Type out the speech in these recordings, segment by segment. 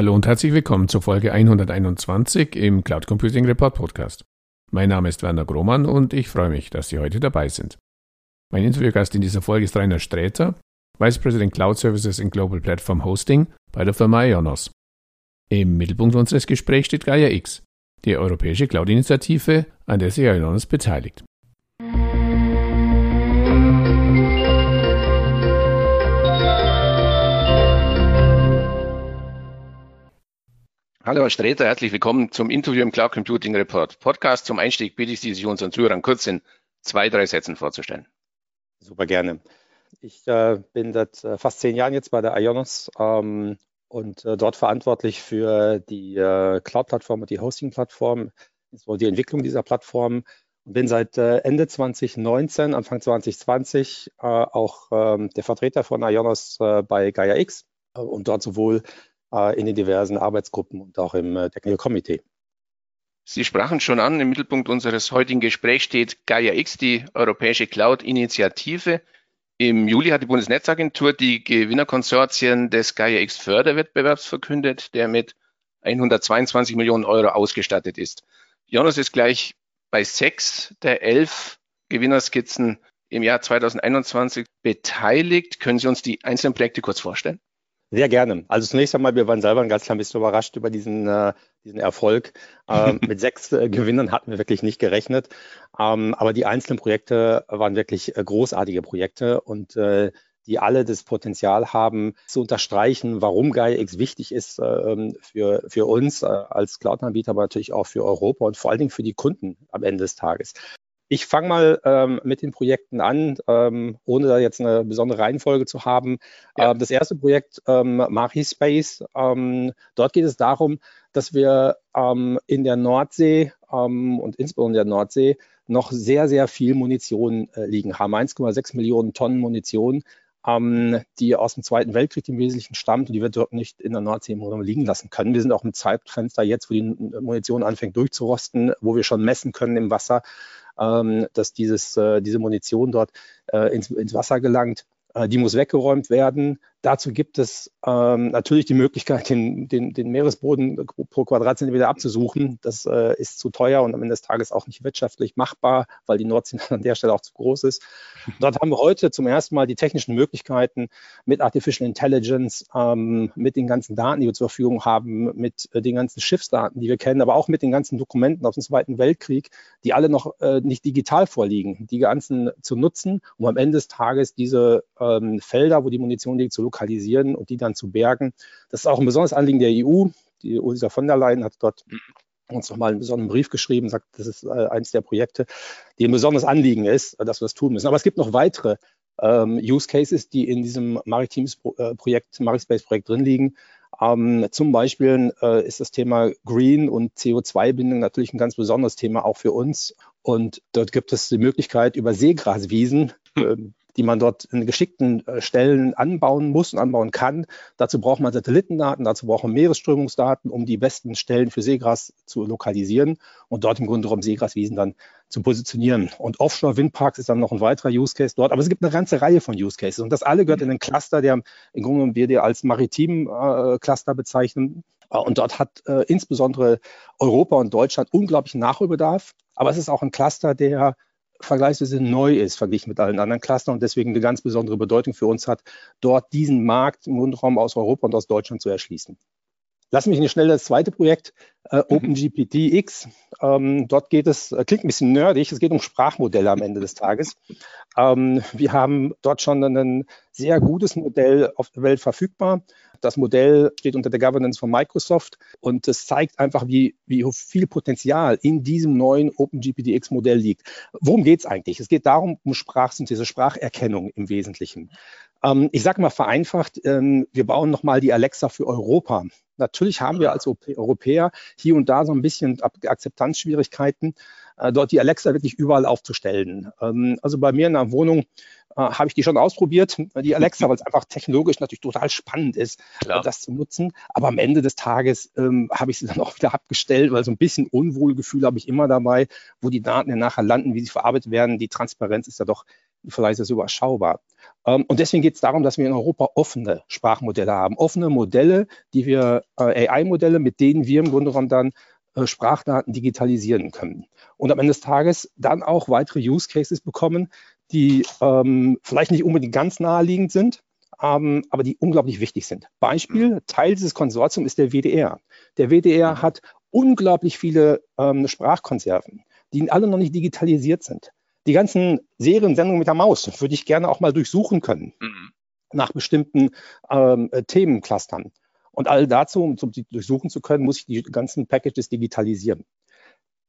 Hallo und herzlich willkommen zur Folge 121 im Cloud Computing Report Podcast. Mein Name ist Werner Grohmann und ich freue mich, dass Sie heute dabei sind. Mein Interviewgast in dieser Folge ist Rainer Sträter, Vice President Cloud Services in Global Platform Hosting bei der Firma Ionos. Im Mittelpunkt unseres Gesprächs steht Gaia X, die europäische Cloud-Initiative, an der sich Ionos beteiligt. Hallo Herr Streter, herzlich willkommen zum Interview im Cloud Computing Report Podcast. Zum Einstieg bitte ich Sie, sich unseren Zuhörern kurz in zwei, drei Sätzen vorzustellen. Super gerne. Ich äh, bin seit äh, fast zehn Jahren jetzt bei der Ionos ähm, und äh, dort verantwortlich für die äh, Cloud-Plattform und die Hosting-Plattform, die Entwicklung dieser Plattform. Und bin seit äh, Ende 2019, Anfang 2020 äh, auch ähm, der Vertreter von Ionos bei Gaia X und dort sowohl in den diversen Arbeitsgruppen und auch im äh, Technical Committee. Sie sprachen schon an, im Mittelpunkt unseres heutigen Gesprächs steht Gaia X, die europäische Cloud-Initiative. Im Juli hat die Bundesnetzagentur die Gewinnerkonsortien des Gaia X Förderwettbewerbs verkündet, der mit 122 Millionen Euro ausgestattet ist. Jonas ist gleich bei sechs der elf Gewinnerskizzen im Jahr 2021 beteiligt. Können Sie uns die einzelnen Projekte kurz vorstellen? Sehr gerne. Also zunächst einmal, wir waren selber ein ganz klein bisschen überrascht über diesen, äh, diesen Erfolg. Ähm, mit sechs äh, Gewinnern hatten wir wirklich nicht gerechnet. Ähm, aber die einzelnen Projekte waren wirklich äh, großartige Projekte und äh, die alle das Potenzial haben, zu unterstreichen, warum GaiaX wichtig ist äh, für, für uns äh, als Cloud-Anbieter, aber natürlich auch für Europa und vor allen Dingen für die Kunden am Ende des Tages. Ich fange mal ähm, mit den Projekten an, ähm, ohne da jetzt eine besondere Reihenfolge zu haben. Ja. Ähm, das erste Projekt, ähm, Marispace, ähm, dort geht es darum, dass wir ähm, in der Nordsee und insbesondere in der Nordsee noch sehr, sehr viel Munition äh, liegen haben. 1,6 Millionen Tonnen Munition, die aus dem Zweiten Weltkrieg im Wesentlichen stammt und die wir dort nicht in der Nordsee liegen lassen können. Wir sind auch im Zeitfenster jetzt, wo die Munition anfängt durchzurosten, wo wir schon messen können im Wasser, dass dieses, äh, diese Munition dort äh, ins, ins Wasser gelangt. Äh, die muss weggeräumt werden. Dazu gibt es ähm, natürlich die Möglichkeit, den, den, den, Meeresboden pro Quadratzentimeter abzusuchen. Das äh, ist zu teuer und am Ende des Tages auch nicht wirtschaftlich machbar, weil die Nordsee an der Stelle auch zu groß ist. Dort haben wir heute zum ersten Mal die technischen Möglichkeiten mit Artificial Intelligence, ähm, mit den ganzen Daten, die wir zur Verfügung haben, mit äh, den ganzen Schiffsdaten, die wir kennen, aber auch mit den ganzen Dokumenten aus dem Zweiten Weltkrieg, die alle noch äh, nicht digital vorliegen, die ganzen zu nutzen, um am Ende des Tages diese ähm, Felder, wo die Munition liegt, zu lokalisieren und die dann zu bergen. Das ist auch ein besonderes Anliegen der EU. Die Ursula von der Leyen hat dort uns nochmal einen besonderen Brief geschrieben, sagt, das ist äh, eines der Projekte, die ein besonderes Anliegen ist, dass wir das tun müssen. Aber es gibt noch weitere ähm, Use Cases, die in diesem Maritimes-Projekt, Marispace-Projekt drin liegen. Ähm, zum Beispiel äh, ist das Thema Green und CO2-Bindung natürlich ein ganz besonderes Thema auch für uns. Und dort gibt es die Möglichkeit, über Seegraswiesen ähm, die man dort in geschickten äh, Stellen anbauen muss und anbauen kann. Dazu braucht man Satellitendaten, dazu braucht man Meeresströmungsdaten, um die besten Stellen für Seegras zu lokalisieren und dort im Grunde genommen Seegraswiesen dann zu positionieren. Und Offshore-Windparks ist dann noch ein weiterer Use Case dort. Aber es gibt eine ganze Reihe von Use Cases. Und das alle gehört in den Cluster, der im Grunde genommen wir dir als maritimen äh, Cluster bezeichnen. Äh, und dort hat insbesondere Europa und Deutschland unglaublichen Nachholbedarf. Aber es ist auch ein Cluster, der vergleichsweise neu ist, verglichen mit allen anderen Clustern und deswegen eine ganz besondere Bedeutung für uns hat, dort diesen Markt im Grundraum aus Europa und aus Deutschland zu erschließen. Lass mich nicht schnell das zweite Projekt, äh, mhm. OpenGPT X. Ähm, dort geht es, äh, klingt ein bisschen nerdig, es geht um Sprachmodelle am Ende des Tages. Ähm, wir haben dort schon ein sehr gutes Modell auf der Welt verfügbar. Das Modell steht unter der Governance von Microsoft und es zeigt einfach, wie, wie viel Potenzial in diesem neuen OpenGPT-X-Modell liegt. Worum geht es eigentlich? Es geht darum, um Sprachsynthese, Spracherkennung im Wesentlichen. Ähm, ich sage mal vereinfacht, ähm, wir bauen nochmal die Alexa für Europa. Natürlich haben wir als Europäer hier und da so ein bisschen Akzeptanzschwierigkeiten, äh, dort die Alexa wirklich überall aufzustellen. Ähm, also bei mir in der Wohnung äh, habe ich die schon ausprobiert, die Alexa, weil es einfach technologisch natürlich total spannend ist, Klar. das zu nutzen. Aber am Ende des Tages ähm, habe ich sie dann auch wieder abgestellt, weil so ein bisschen Unwohlgefühl habe ich immer dabei, wo die Daten dann nachher landen, wie sie verarbeitet werden. Die Transparenz ist ja doch vielleicht ist es überschaubar. Ähm, und deswegen geht es darum, dass wir in Europa offene Sprachmodelle haben, offene Modelle, die wir äh, AI-Modelle, mit denen wir im Grunde genommen dann äh, Sprachdaten digitalisieren können. Und am Ende des Tages dann auch weitere Use Cases bekommen, die ähm, vielleicht nicht unbedingt ganz naheliegend sind, ähm, aber die unglaublich wichtig sind. Beispiel, mhm. Teil dieses Konsortiums ist der WDR. Der WDR mhm. hat unglaublich viele ähm, Sprachkonserven, die alle noch nicht digitalisiert sind. Die ganzen Seriensendungen mit der Maus würde ich gerne auch mal durchsuchen können mhm. nach bestimmten ähm, Themenclustern. Und all dazu, um sie durchsuchen zu können, muss ich die ganzen Packages digitalisieren.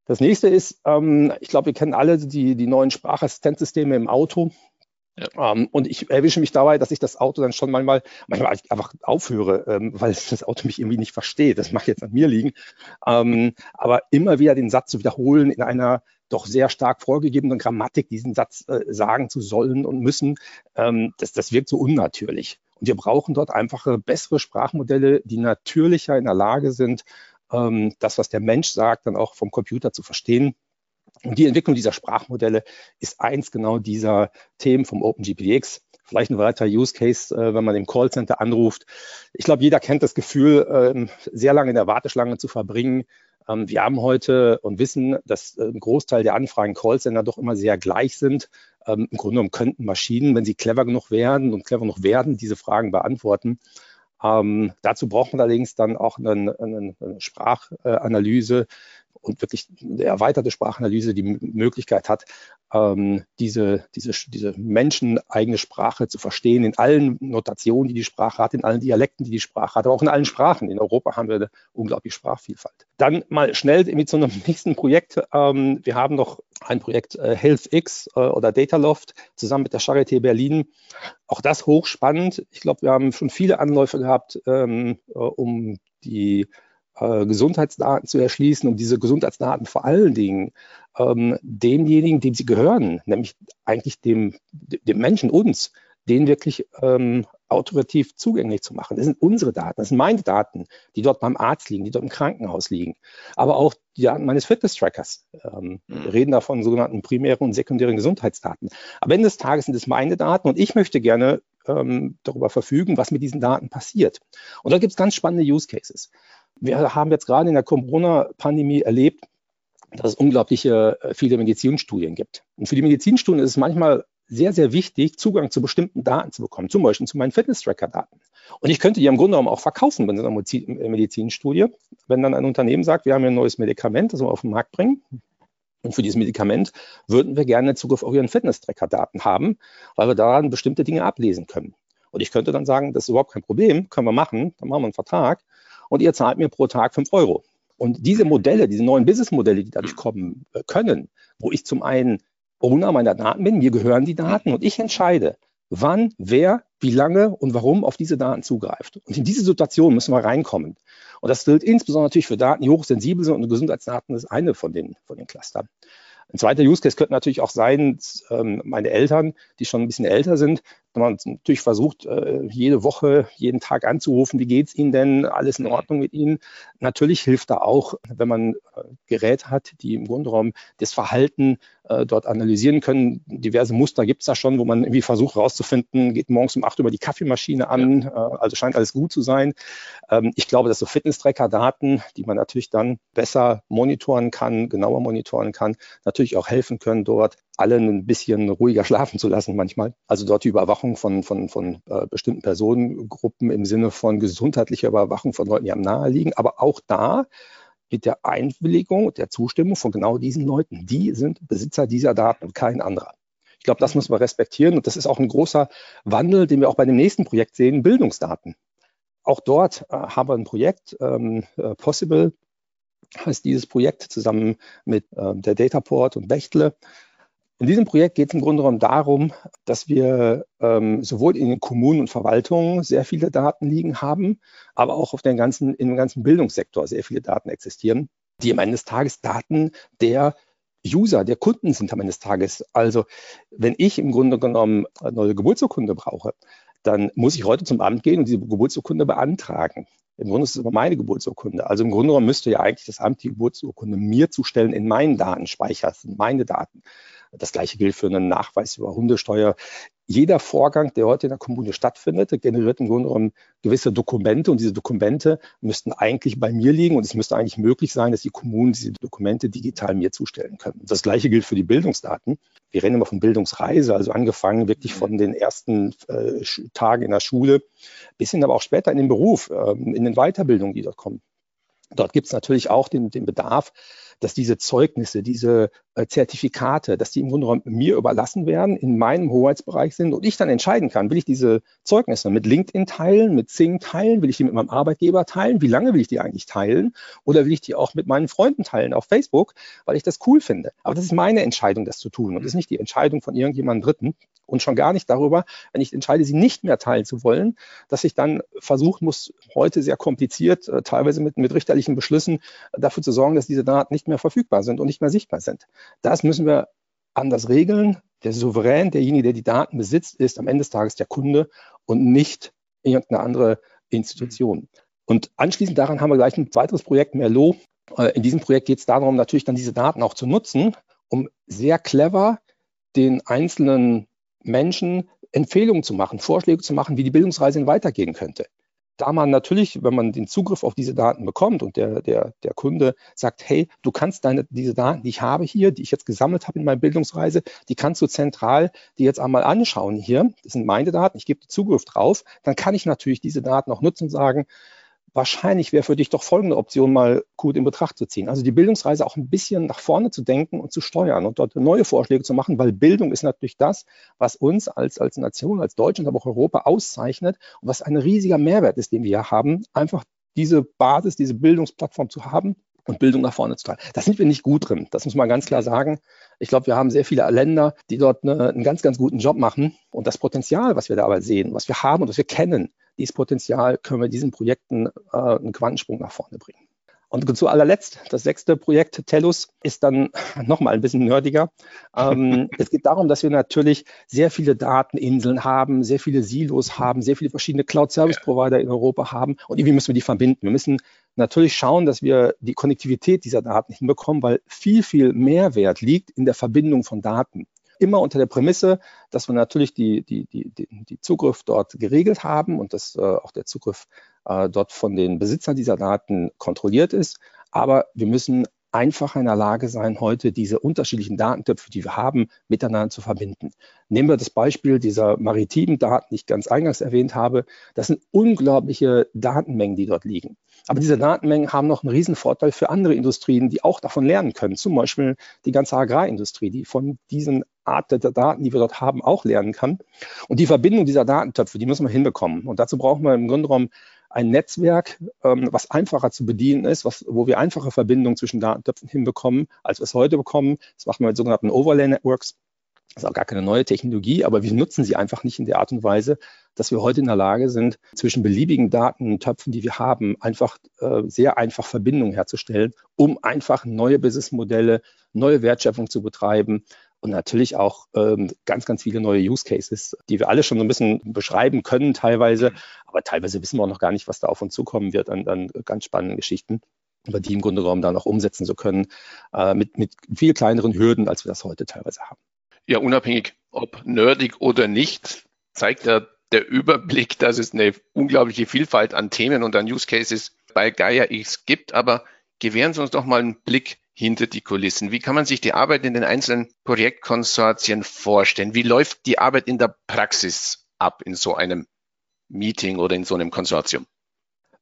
Das nächste ist, ähm, ich glaube, wir kennen alle die, die neuen Sprachassistenzsysteme im Auto. Ja. Ähm, und ich erwische mich dabei, dass ich das Auto dann schon manchmal, manchmal einfach aufhöre, ähm, weil das Auto mich irgendwie nicht versteht. Das mag jetzt an mir liegen. Ähm, aber immer wieder den Satz zu wiederholen in einer doch sehr stark vorgegebenen Grammatik, diesen Satz äh, sagen zu sollen und müssen, ähm, das, das wirkt so unnatürlich. Und wir brauchen dort einfache, bessere Sprachmodelle, die natürlicher in der Lage sind, ähm, das, was der Mensch sagt, dann auch vom Computer zu verstehen. Und die Entwicklung dieser Sprachmodelle ist eins genau dieser Themen vom OpenGPX. Vielleicht ein weiterer Use Case, äh, wenn man im Callcenter anruft. Ich glaube, jeder kennt das Gefühl, äh, sehr lange in der Warteschlange zu verbringen. Ähm, wir haben heute und wissen, dass äh, ein Großteil der Anfragen Callcenter doch immer sehr gleich sind. Ähm, Im Grunde genommen könnten Maschinen, wenn sie clever genug werden und clever genug werden, diese Fragen beantworten. Ähm, dazu braucht man allerdings dann auch eine, eine, eine Sprachanalyse, und wirklich eine erweiterte Sprachanalyse die Möglichkeit hat, ähm, diese, diese, diese menscheneigene Sprache zu verstehen in allen Notationen, die die Sprache hat, in allen Dialekten, die die Sprache hat, aber auch in allen Sprachen. In Europa haben wir eine unglaubliche Sprachvielfalt. Dann mal schnell mit so einem nächsten Projekt. Ähm, wir haben noch ein Projekt äh, HealthX äh, oder Dataloft zusammen mit der Charité Berlin. Auch das hochspannend. Ich glaube, wir haben schon viele Anläufe gehabt, ähm, äh, um die äh, Gesundheitsdaten zu erschließen, um diese Gesundheitsdaten vor allen Dingen ähm, denjenigen, dem sie gehören, nämlich eigentlich dem, dem Menschen, uns, den wirklich ähm, autoritativ zugänglich zu machen. Das sind unsere Daten, das sind meine Daten, die dort beim Arzt liegen, die dort im Krankenhaus liegen, aber auch die Daten meines Fitness-Trackers. Ähm, mhm. Wir reden da von sogenannten primären und sekundären Gesundheitsdaten. Am Ende des Tages sind es meine Daten und ich möchte gerne ähm, darüber verfügen, was mit diesen Daten passiert. Und da gibt es ganz spannende Use Cases. Wir haben jetzt gerade in der Corona-Pandemie erlebt, dass es unglaubliche äh, viele Medizinstudien gibt. Und für die Medizinstudien ist es manchmal sehr, sehr wichtig, Zugang zu bestimmten Daten zu bekommen, zum Beispiel zu meinen Fitness-Tracker-Daten. Und ich könnte die im Grunde genommen auch verkaufen bei einer Medizinstudie, wenn dann ein Unternehmen sagt, wir haben hier ein neues Medikament, das wir auf den Markt bringen. Und für dieses Medikament würden wir gerne Zugriff auf Ihren Fitness-Tracker-Daten haben, weil wir daran bestimmte Dinge ablesen können. Und ich könnte dann sagen, das ist überhaupt kein Problem, können wir machen, dann machen wir einen Vertrag und ihr zahlt mir pro Tag fünf Euro. Und diese Modelle, diese neuen Businessmodelle, die dadurch kommen äh, können, wo ich zum einen Owner meiner Daten bin, mir gehören die Daten und ich entscheide, wann, wer, wie lange und warum auf diese Daten zugreift. Und in diese Situation müssen wir reinkommen. Und das gilt insbesondere natürlich für Daten, die hochsensibel sind und Gesundheitsdaten ist eine von den, von den Clustern. Ein zweiter Use Case könnte natürlich auch sein, ähm, meine Eltern, die schon ein bisschen älter sind, man natürlich versucht, äh, jede Woche, jeden Tag anzurufen, wie geht's Ihnen denn? Alles in Ordnung mit Ihnen? Natürlich hilft da auch, wenn man äh, Geräte hat, die im genommen das Verhalten äh, dort analysieren können. Diverse Muster gibt es da schon, wo man irgendwie versucht herauszufinden, geht morgens um acht über die Kaffeemaschine an, also scheint alles gut zu sein. Ähm, ich glaube, dass so Fitness-Tracker-Daten, die man natürlich dann besser monitoren kann, genauer monitoren kann, natürlich auch helfen können, dort alle ein bisschen ruhiger schlafen zu lassen manchmal. Also dort die Überwachung von, von, von äh, bestimmten Personengruppen im Sinne von gesundheitlicher Überwachung von Leuten, die am Nahe liegen. Aber auch da mit der Einwilligung, der Zustimmung von genau diesen Leuten. Die sind Besitzer dieser Daten und kein anderer. Ich glaube, das muss man respektieren und das ist auch ein großer Wandel, den wir auch bei dem nächsten Projekt sehen, Bildungsdaten. Auch dort äh, haben wir ein Projekt, ähm, äh, Possible heißt dieses Projekt zusammen mit äh, der Dataport und Bechtle. In diesem Projekt geht es im Grunde genommen darum, dass wir ähm, sowohl in den Kommunen und Verwaltungen sehr viele Daten liegen haben, aber auch auf den ganzen, dem ganzen Bildungssektor sehr viele Daten existieren, die am Ende des Tages Daten der User, der Kunden sind am Ende des Tages. Also wenn ich im Grunde genommen eine neue Geburtsurkunde brauche, dann muss ich heute zum Amt gehen und diese Geburtsurkunde beantragen. Im Grunde ist es aber meine Geburtsurkunde. Also im Grunde genommen müsste ja eigentlich das Amt die Geburtsurkunde mir zustellen in meinen Datenspeicher. Das sind meine Daten. Das gleiche gilt für einen Nachweis über Hundesteuer. Jeder Vorgang, der heute in der Kommune stattfindet, generiert im Grunde genommen gewisse Dokumente und diese Dokumente müssten eigentlich bei mir liegen und es müsste eigentlich möglich sein, dass die Kommunen diese Dokumente digital mir zustellen können. Das gleiche gilt für die Bildungsdaten. Wir reden immer von Bildungsreise, also angefangen wirklich von den ersten äh, Tagen in der Schule bis hin aber auch später in den Beruf, äh, in den Weiterbildungen, die dort kommen. Dort gibt es natürlich auch den, den Bedarf, dass diese Zeugnisse, diese äh, Zertifikate, dass die im Grunde genommen mir überlassen werden, in meinem Hoheitsbereich sind und ich dann entscheiden kann, will ich diese Zeugnisse mit LinkedIn teilen, mit Zing teilen, will ich die mit meinem Arbeitgeber teilen, wie lange will ich die eigentlich teilen oder will ich die auch mit meinen Freunden teilen auf Facebook, weil ich das cool finde. Aber das ist meine Entscheidung, das zu tun und das ist nicht die Entscheidung von irgendjemandem Dritten und schon gar nicht darüber, wenn ich entscheide, sie nicht mehr teilen zu wollen, dass ich dann versuchen muss, heute sehr kompliziert, äh, teilweise mit, mit richterlichen Beschlüssen, dafür zu sorgen, dass diese Daten nicht mehr verfügbar sind und nicht mehr sichtbar sind. Das müssen wir anders regeln. Der Souverän, derjenige, der die Daten besitzt, ist am Ende des Tages der Kunde und nicht irgendeine andere Institution. Und anschließend daran haben wir gleich ein weiteres Projekt, Merlot. Äh, in diesem Projekt geht es darum, natürlich dann diese Daten auch zu nutzen, um sehr clever den einzelnen Menschen Empfehlungen zu machen, Vorschläge zu machen, wie die Bildungsreise weitergehen könnte. Da man natürlich, wenn man den Zugriff auf diese Daten bekommt und der, der, der Kunde sagt, hey, du kannst deine, diese Daten, die ich habe hier, die ich jetzt gesammelt habe in meiner Bildungsreise, die kannst du zentral die jetzt einmal anschauen hier. Das sind meine Daten, ich gebe Zugriff drauf. Dann kann ich natürlich diese Daten auch nutzen und sagen, wahrscheinlich wäre für dich doch folgende Option mal gut in Betracht zu ziehen. Also die Bildungsreise auch ein bisschen nach vorne zu denken und zu steuern und dort neue Vorschläge zu machen, weil Bildung ist natürlich das, was uns als, als Nation, als Deutschland, aber auch Europa auszeichnet und was ein riesiger Mehrwert ist, den wir hier haben, einfach diese Basis, diese Bildungsplattform zu haben und Bildung nach vorne zu treiben. Da sind wir nicht gut drin. Das muss man ganz klar sagen. Ich glaube, wir haben sehr viele Länder, die dort eine, einen ganz, ganz guten Job machen. Und das Potenzial, was wir da aber sehen, was wir haben und was wir kennen, dieses Potenzial können wir diesen Projekten äh, einen Quantensprung nach vorne bringen. Und zu allerletzt, das sechste Projekt, Tellus, ist dann nochmal ein bisschen nerdiger. Ähm, es geht darum, dass wir natürlich sehr viele Dateninseln haben, sehr viele Silos haben, sehr viele verschiedene Cloud-Service-Provider in Europa haben und irgendwie müssen wir die verbinden. Wir müssen natürlich schauen, dass wir die Konnektivität dieser Daten hinbekommen, weil viel, viel Mehrwert liegt in der Verbindung von Daten immer unter der Prämisse, dass wir natürlich die, die, die, die Zugriff dort geregelt haben und dass äh, auch der Zugriff äh, dort von den Besitzern dieser Daten kontrolliert ist. Aber wir müssen einfach in der Lage sein, heute diese unterschiedlichen Datentöpfe, die wir haben, miteinander zu verbinden. Nehmen wir das Beispiel dieser maritimen Daten, die ich ganz eingangs erwähnt habe. Das sind unglaubliche Datenmengen, die dort liegen. Aber diese Datenmengen haben noch einen riesen Vorteil für andere Industrien, die auch davon lernen können. Zum Beispiel die ganze Agrarindustrie, die von diesen Art der Daten, die wir dort haben, auch lernen kann. Und die Verbindung dieser Datentöpfe, die müssen wir hinbekommen. Und dazu brauchen wir im Grunde genommen ein Netzwerk, ähm, was einfacher zu bedienen ist, was, wo wir einfache Verbindungen zwischen Datentöpfen hinbekommen, als wir es heute bekommen. Das machen wir mit sogenannten Overlay-Networks. Das ist auch gar keine neue Technologie, aber wir nutzen sie einfach nicht in der Art und Weise, dass wir heute in der Lage sind, zwischen beliebigen Datentöpfen, die wir haben, einfach äh, sehr einfach Verbindungen herzustellen, um einfach neue Businessmodelle, neue Wertschöpfung zu betreiben, und natürlich auch ähm, ganz, ganz viele neue Use Cases, die wir alle schon so ein bisschen beschreiben können teilweise, aber teilweise wissen wir auch noch gar nicht, was da auf uns zukommen wird an, an ganz spannenden Geschichten, aber die im Grunde genommen dann auch umsetzen zu können äh, mit, mit viel kleineren Hürden, als wir das heute teilweise haben. Ja, unabhängig ob nerdig oder nicht, zeigt ja der Überblick, dass es eine unglaubliche Vielfalt an Themen und an Use Cases bei Gaia X gibt, aber gewähren Sie uns doch mal einen Blick hinter die Kulissen? Wie kann man sich die Arbeit in den einzelnen Projektkonsortien vorstellen? Wie läuft die Arbeit in der Praxis ab in so einem Meeting oder in so einem Konsortium?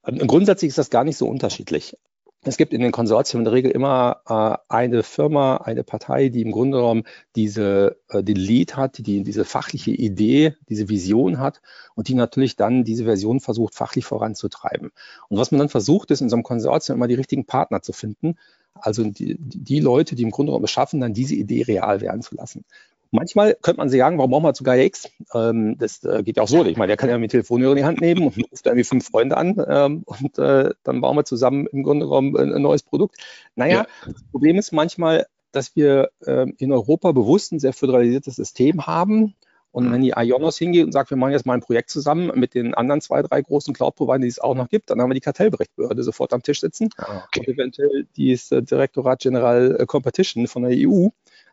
Ähm, grundsätzlich ist das gar nicht so unterschiedlich. Es gibt in den Konsortien in der Regel immer äh, eine Firma, eine Partei, die im Grunde genommen diese, äh, den Lead hat, die diese fachliche Idee, diese Vision hat und die natürlich dann diese Version versucht, fachlich voranzutreiben. Und was man dann versucht, ist in so einem Konsortium immer die richtigen Partner zu finden, also die, die Leute, die im Grunde genommen schaffen, dann diese Idee real werden zu lassen. Manchmal könnte man sich sagen, warum brauchen wir zu Gaia X? Ähm, das äh, geht ja auch so. Ich meine, der kann ja mit Telefonhörer in die Hand nehmen und ruft irgendwie fünf Freunde an ähm, und äh, dann bauen wir zusammen im Grunde genommen ein, ein neues Produkt. Naja, ja. das Problem ist manchmal, dass wir ähm, in Europa bewusst ein sehr föderalisiertes System haben und wenn die Ionos hingeht und sagt, wir machen jetzt mal ein Projekt zusammen mit den anderen zwei, drei großen Cloud-Providern, die es auch noch gibt, dann haben wir die Kartellberechtbehörde sofort am Tisch sitzen. Ah, okay. Und eventuell dieses äh, Direktorat General äh, Competition von der EU,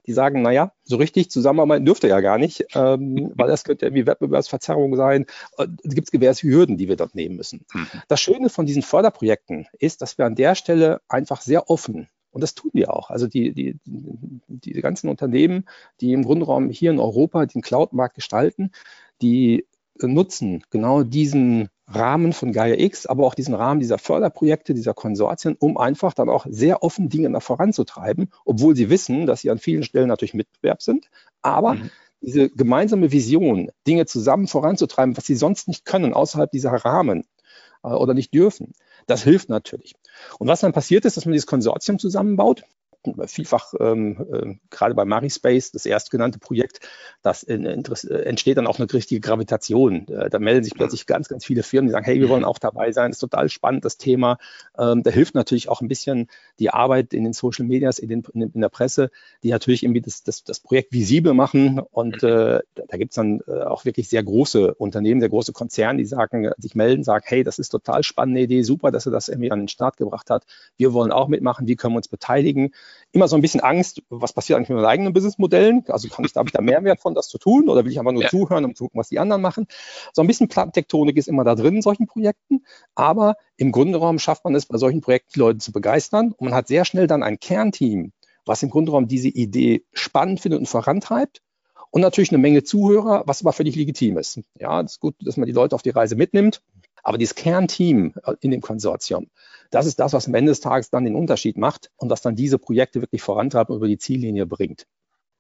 die sagen, naja, so richtig zusammenarbeiten dürfte ja gar nicht, ähm, weil das könnte irgendwie Wettbewerbsverzerrung sein. Es gibt gewisse Hürden, die wir dort nehmen müssen. Mhm. Das Schöne von diesen Förderprojekten ist, dass wir an der Stelle einfach sehr offen und das tun wir auch. Also die, die, die ganzen Unternehmen, die im Grundraum hier in Europa den Cloud-Markt gestalten, die nutzen genau diesen Rahmen von Gaia X, aber auch diesen Rahmen dieser Förderprojekte, dieser Konsortien, um einfach dann auch sehr offen Dinge nach voranzutreiben, obwohl sie wissen, dass sie an vielen Stellen natürlich Mitbewerb sind. Aber mhm. diese gemeinsame Vision, Dinge zusammen voranzutreiben, was sie sonst nicht können, außerhalb dieser Rahmen oder nicht dürfen, das hilft natürlich. Und was dann passiert ist, dass man dieses Konsortium zusammenbaut vielfach ähm, äh, gerade bei Marispace, das erstgenannte Projekt, das in, in, entsteht dann auch eine richtige Gravitation. Äh, da melden sich plötzlich ganz, ganz viele Firmen, die sagen, hey, wir wollen auch dabei sein, das ist total spannend, das Thema. Ähm, da hilft natürlich auch ein bisschen die Arbeit in den Social Medias, in, den, in der Presse, die natürlich irgendwie das, das, das Projekt visibel machen. Und äh, da gibt es dann äh, auch wirklich sehr große Unternehmen, sehr große Konzerne, die sagen, sich melden, sagen, hey, das ist total spannende Idee, super, dass er das irgendwie an den Start gebracht hat. Wir wollen auch mitmachen, wie können wir uns beteiligen? Immer so ein bisschen Angst, was passiert eigentlich mit meinen eigenen Businessmodellen? Also kann ich, da habe ich da Mehrwert von, das zu tun oder will ich einfach nur ja. zuhören, um zu gucken, was die anderen machen? So ein bisschen Plattentektonik ist immer da drin in solchen Projekten, aber im Grunde genommen schafft man es bei solchen Projekten, die Leute zu begeistern und man hat sehr schnell dann ein Kernteam, was im Grunde genommen diese Idee spannend findet und vorantreibt und natürlich eine Menge Zuhörer, was aber völlig legitim ist. Ja, es ist gut, dass man die Leute auf die Reise mitnimmt. Aber dieses Kernteam äh, in dem Konsortium, das ist das, was am Ende des Tages dann den Unterschied macht und was dann diese Projekte wirklich vorantreibt und über die Ziellinie bringt.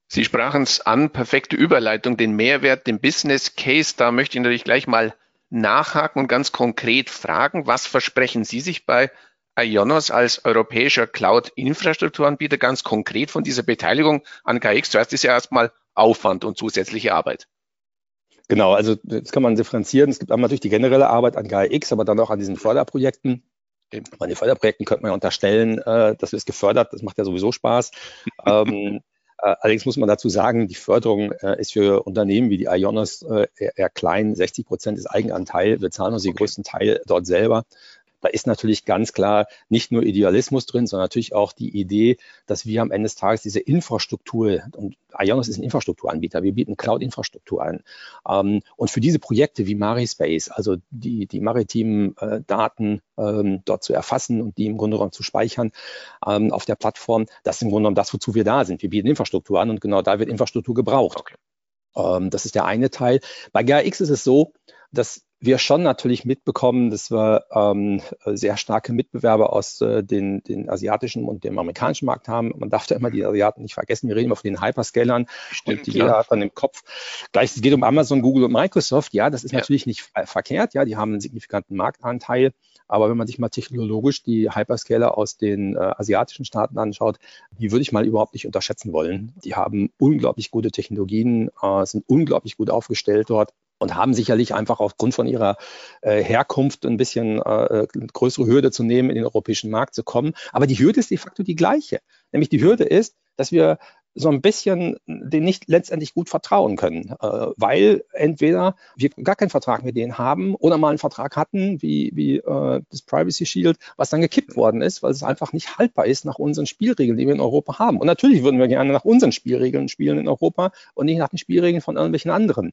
Sie sprachen es an, perfekte Überleitung, den Mehrwert, den Business Case. Da möchte ich natürlich gleich mal nachhaken und ganz konkret fragen, was versprechen Sie sich bei Ionos als europäischer Cloud-Infrastrukturanbieter ganz konkret von dieser Beteiligung an KX? Zuerst ist ja erstmal Aufwand und zusätzliche Arbeit. Genau, also das kann man differenzieren. Es gibt einmal natürlich die generelle Arbeit an GAIX, aber dann auch an diesen Förderprojekten. Bei den Förderprojekten könnte man ja unterstellen, äh, das ist gefördert, das macht ja sowieso Spaß. ähm, äh, allerdings muss man dazu sagen, die Förderung äh, ist für Unternehmen wie die Ionos äh, eher, eher, klein. 60 Prozent ist Eigenanteil. Wir zahlen uns den größten Teil dort selber. Da ist natürlich ganz klar nicht nur Idealismus drin, sondern natürlich auch die Idee, dass wir am Ende des Tages diese Infrastruktur, und Ionos ist ein Infrastrukturanbieter, wir bieten Cloud-Infrastruktur an. Ähm, und für diese Projekte wie Marispace, also die, die maritimen äh, Daten ähm, dort zu erfassen und die im Grunde genommen zu speichern ähm, auf der Plattform, das ist im Grunde genommen das, wozu wir da sind. Wir bieten Infrastruktur an und genau da wird Infrastruktur gebraucht. Okay. das ist der eine Teil. Bei GAX ist es so, dass wir schon natürlich mitbekommen, dass wir ähm, sehr starke Mitbewerber aus äh, den, den asiatischen und dem amerikanischen Markt haben. Man darf da immer die Asiaten nicht vergessen. Wir reden immer von den Hyperscalern Stimmt, und die jeder hat dann im Kopf. Gleich, es geht um Amazon, Google und Microsoft. Ja, das ist ja. natürlich nicht verkehrt. Ja, die haben einen signifikanten Marktanteil. Aber wenn man sich mal technologisch die Hyperscaler aus den äh, asiatischen Staaten anschaut, die würde ich mal überhaupt nicht unterschätzen wollen. Die haben unglaublich gute Technologien, äh, sind unglaublich gut aufgestellt dort und haben sicherlich einfach aufgrund von ihrer äh, Herkunft ein bisschen äh, größere Hürde zu nehmen, in den europäischen Markt zu kommen. Aber die Hürde ist de facto die gleiche. Nämlich die Hürde ist, dass wir so ein bisschen den nicht letztendlich gut vertrauen können, äh, weil entweder wir gar keinen Vertrag mit denen haben oder mal einen Vertrag hatten, wie, wie äh, das Privacy Shield, was dann gekippt worden ist, weil es einfach nicht haltbar ist nach unseren Spielregeln, die wir in Europa haben. Und natürlich würden wir gerne nach unseren Spielregeln spielen in Europa und nicht nach den Spielregeln von irgendwelchen anderen.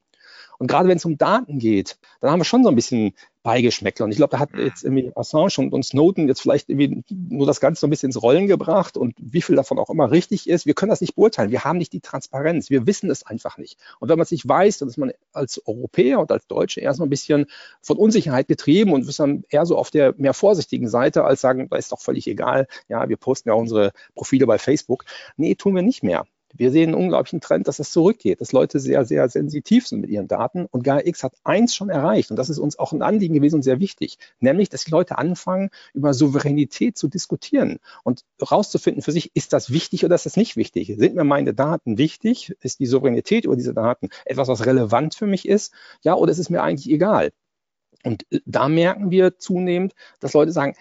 Und gerade wenn es um Daten geht, dann haben wir schon so ein bisschen Beigeschmäckler. Und ich glaube, da hat mhm. jetzt irgendwie Assange und, und Snowden jetzt vielleicht irgendwie nur das Ganze so ein bisschen ins Rollen gebracht und wie viel davon auch immer richtig ist. Wir können das nicht beurteilen. Wir haben nicht die Transparenz. Wir wissen es einfach nicht. Und wenn man es nicht weiß, dann ist man als Europäer und als Deutsche eher so ein bisschen von Unsicherheit getrieben und ist dann eher so auf der mehr vorsichtigen Seite, als sagen, da ist doch völlig egal. Ja, wir posten ja unsere Profile bei Facebook. Nee, tun wir nicht mehr. Wir sehen einen unglaublichen Trend, dass es zurückgeht, dass Leute sehr, sehr sensitiv sind mit ihren Daten. Und GAIA-X hat eins schon erreicht, und das ist uns auch ein Anliegen gewesen und sehr wichtig, nämlich, dass die Leute anfangen, über Souveränität zu diskutieren und herauszufinden für sich, ist das wichtig oder ist das nicht wichtig? Sind mir meine Daten wichtig? Ist die Souveränität über diese Daten etwas, was relevant für mich ist? Ja, oder ist es mir eigentlich egal? Und äh, da merken wir zunehmend, dass Leute sagen,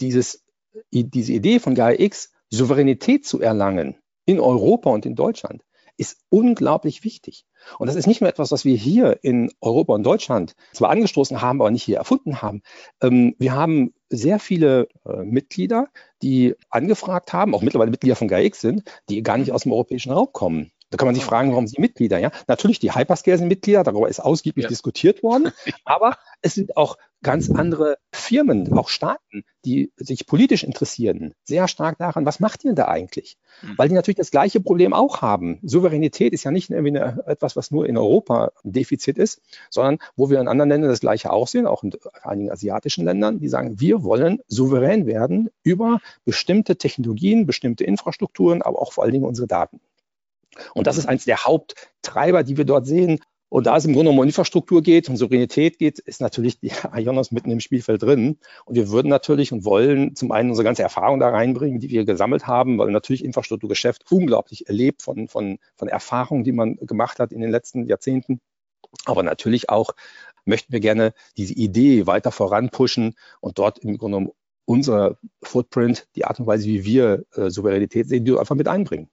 dieses, diese Idee von GAIA-X, Souveränität zu erlangen, in Europa und in Deutschland ist unglaublich wichtig. Und das ist nicht nur etwas, was wir hier in Europa und Deutschland zwar angestoßen haben, aber nicht hier erfunden haben. Ähm, wir haben sehr viele äh, Mitglieder, die angefragt haben, auch mittlerweile Mitglieder von GAIX sind, die gar nicht aus dem europäischen Raum kommen. Da kann man sich fragen, warum sie Mitglieder, ja? Natürlich, die Hyperscale sind Mitglieder, darüber ist ausgiebig ja. diskutiert worden, aber es sind auch ganz andere Firmen, auch Staaten, die sich politisch interessieren, sehr stark daran, was macht ihr denn da eigentlich? Mhm. Weil die natürlich das gleiche Problem auch haben. Souveränität ist ja nicht irgendwie eine, etwas, was nur in Europa ein Defizit ist, sondern wo wir in anderen Ländern das gleiche auch sehen, auch in einigen asiatischen Ländern, die sagen, wir wollen souverän werden über bestimmte Technologien, bestimmte Infrastrukturen, aber auch vor allen Dingen unsere Daten. Und das ist eines der Haupttreiber, die wir dort sehen. Und da es im Grunde um Infrastruktur geht und Souveränität geht, ist natürlich die Ionos mitten im Spielfeld drin. Und wir würden natürlich und wollen zum einen unsere ganze Erfahrung da reinbringen, die wir gesammelt haben, weil natürlich Infrastrukturgeschäft unglaublich erlebt von, von, von Erfahrungen, die man gemacht hat in den letzten Jahrzehnten. Aber natürlich auch möchten wir gerne diese Idee weiter voranpushen und dort im Grunde genommen unser Footprint, die Art und Weise, wie wir äh, Souveränität sehen, die einfach mit einbringen.